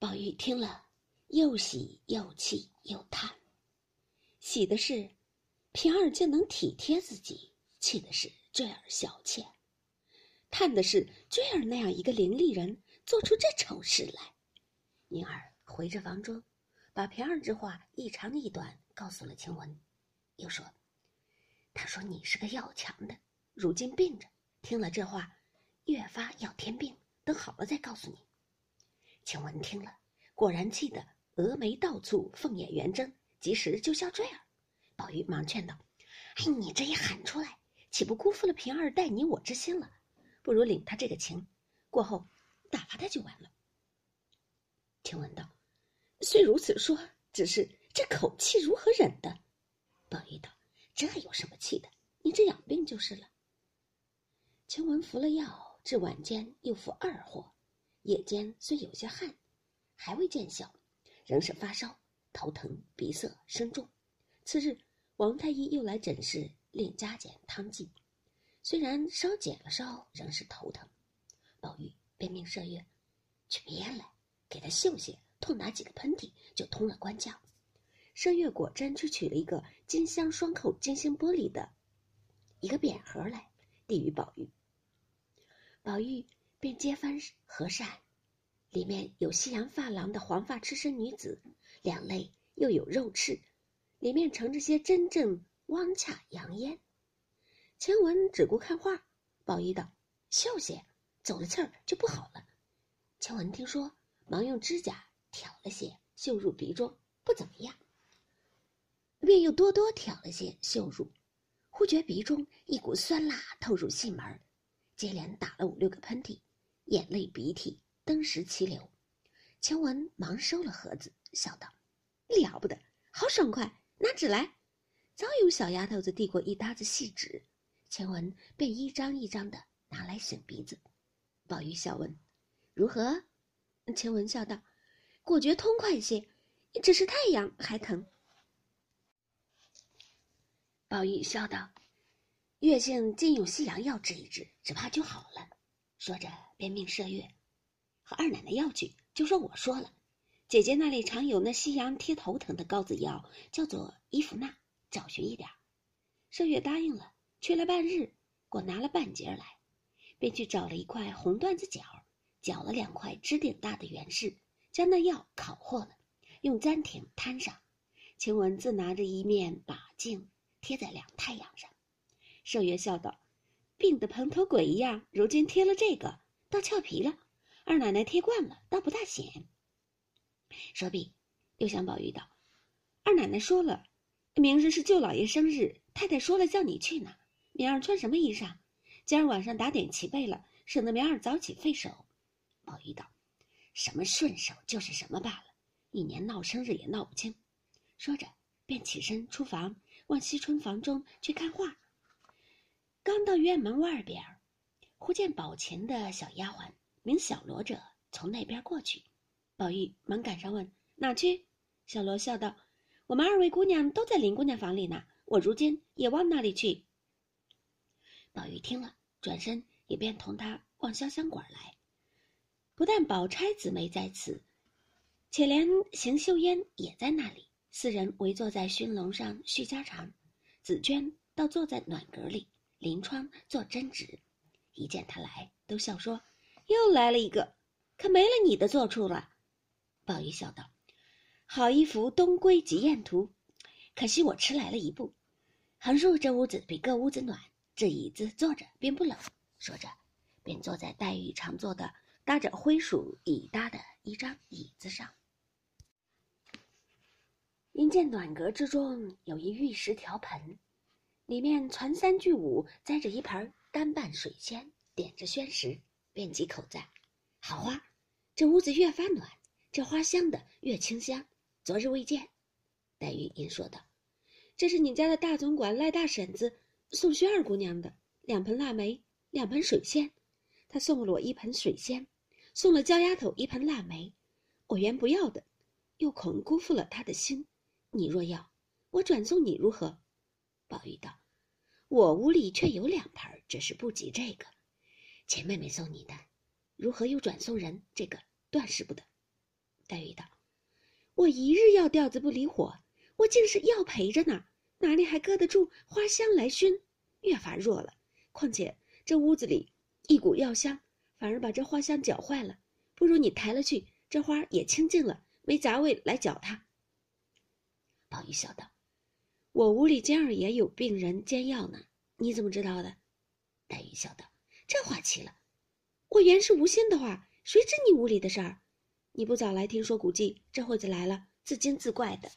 宝玉听了，又喜又气又叹。喜的是，平儿竟能体贴自己；气的是坠儿小妾；叹的是坠儿那样一个伶俐人，做出这丑事来。宁儿回着房中，把平儿之话一长一短告诉了晴雯，又说：“他说你是个要强的，如今病着，听了这话，越发要添病。等好了再告诉你。”晴雯听了，果然气得蛾眉倒蹙，凤眼圆睁，及时就笑坠儿。宝玉忙劝道：“哎，你这一喊出来，岂不辜负了平儿待你我之心了？不如领他这个情，过后打发他就完了。”晴雯道：“虽如此说，只是这口气如何忍的？”宝玉道：“这有什么气的？你只养病就是了。”晴雯服了药，至晚间又服二货，夜间虽有些汗，还未见效，仍是发烧、头疼、鼻塞、身重。次日。王太医又来诊室，令加减汤剂。虽然稍减了烧，仍是头疼。宝玉便命麝月去别来，给他嗅些，痛打几个喷嚏，就通了关窍。麝月果真去取了一个金镶双扣金星玻璃的一个扁盒来，递与宝玉。宝玉便揭翻和善，里面有西洋发廊的黄发赤身女子，两肋又有肉翅。里面盛着些真正汪洽洋烟，晴雯只顾看画，宝玉道：“秀些，走了气儿就不好了。”晴雯听说，忙用指甲挑了些，绣入鼻中，不怎么样。便又多多挑了些，绣入，忽觉鼻中一股酸辣透入心门，接连打了五六个喷嚏，眼泪鼻涕登时齐流。晴雯忙收了盒子，笑道：“了不得，好爽快。”拿纸来，早有小丫头子递过一沓子细纸，晴雯便一张一张的拿来擤鼻子。宝玉笑问：“如何？”晴雯笑道：“果觉通快些，只是太阳还疼。”宝玉笑道：“月性竟有西洋药治一治，只怕就好了。”说着便命麝月和二奶奶要去，就说我说了。姐姐那里常有那西洋贴头疼的膏子药，叫做伊芙娜，找寻一点麝月答应了，去了半日，果拿了半截来，便去找了一块红缎子角，绞了两块指顶大的圆柿，将那药烤和了，用簪挺摊上。晴雯自拿着一面把镜贴在两太阳上。麝月笑道：“病得蓬头鬼一样，如今贴了这个，倒俏皮了。二奶奶贴惯了，倒不大显。”说毕，又向宝玉道：“二奶奶说了，明日是舅老爷生日，太太说了叫你去呢。明儿穿什么衣裳？今儿晚上打点齐备了，省得明儿早起费手。”宝玉道：“什么顺手就是什么罢了，一年闹生日也闹不清。”说着，便起身出房，往惜春房中去看画。刚到院门外边，忽见宝琴的小丫鬟名小罗者从那边过去。宝玉忙赶上问：“哪去？”小罗笑道：“我们二位姑娘都在林姑娘房里呢，我如今也往那里去。”宝玉听了，转身也便同他往潇湘馆来。不但宝钗姊妹在此，且连邢岫烟也在那里。四人围坐在熏笼上叙家常，紫娟倒坐在暖阁里，临窗做针纸。一见他来，都笑说：“又来了一个，可没了你的坐处了。”宝玉笑道：“好一幅东归极艳图，可惜我迟来了一步。横竖这屋子比各屋子暖，这椅子坐着便不冷。”说着，便坐在黛玉常坐的搭着灰鼠椅搭的一张椅子上。因见暖阁之中有一玉石条盆，里面传三聚五，栽着一盆干瓣水仙，点着宣石，便几口赞：“好花，这屋子越发暖。”这花香的越清香，昨日未见。黛玉因说道：“这是你家的大总管赖大婶子送薛二姑娘的两盆腊梅，两盆水仙。她送了我一盆水仙，送了焦丫头一盆腊梅。我原不要的，又恐辜负了她的心。你若要，我转送你如何？”宝玉道：“我屋里却有两盆，只是不及这个。且妹妹送你的，如何又转送人？这个断是不得。”黛玉道：“我一日要吊子不离火，我竟是药陪着呢，哪里还搁得住花香来熏？越发弱了。况且这屋子里一股药香，反而把这花香搅坏了。不如你抬了去，这花也清净了，没杂味来搅它。”宝玉笑道：“我屋里今儿也有病人煎药呢，你怎么知道的？”黛玉笑道：“这话奇了，我原是无心的话，谁知你屋里的事儿？你不早来听说古迹，这会子来了，自惊自怪的。”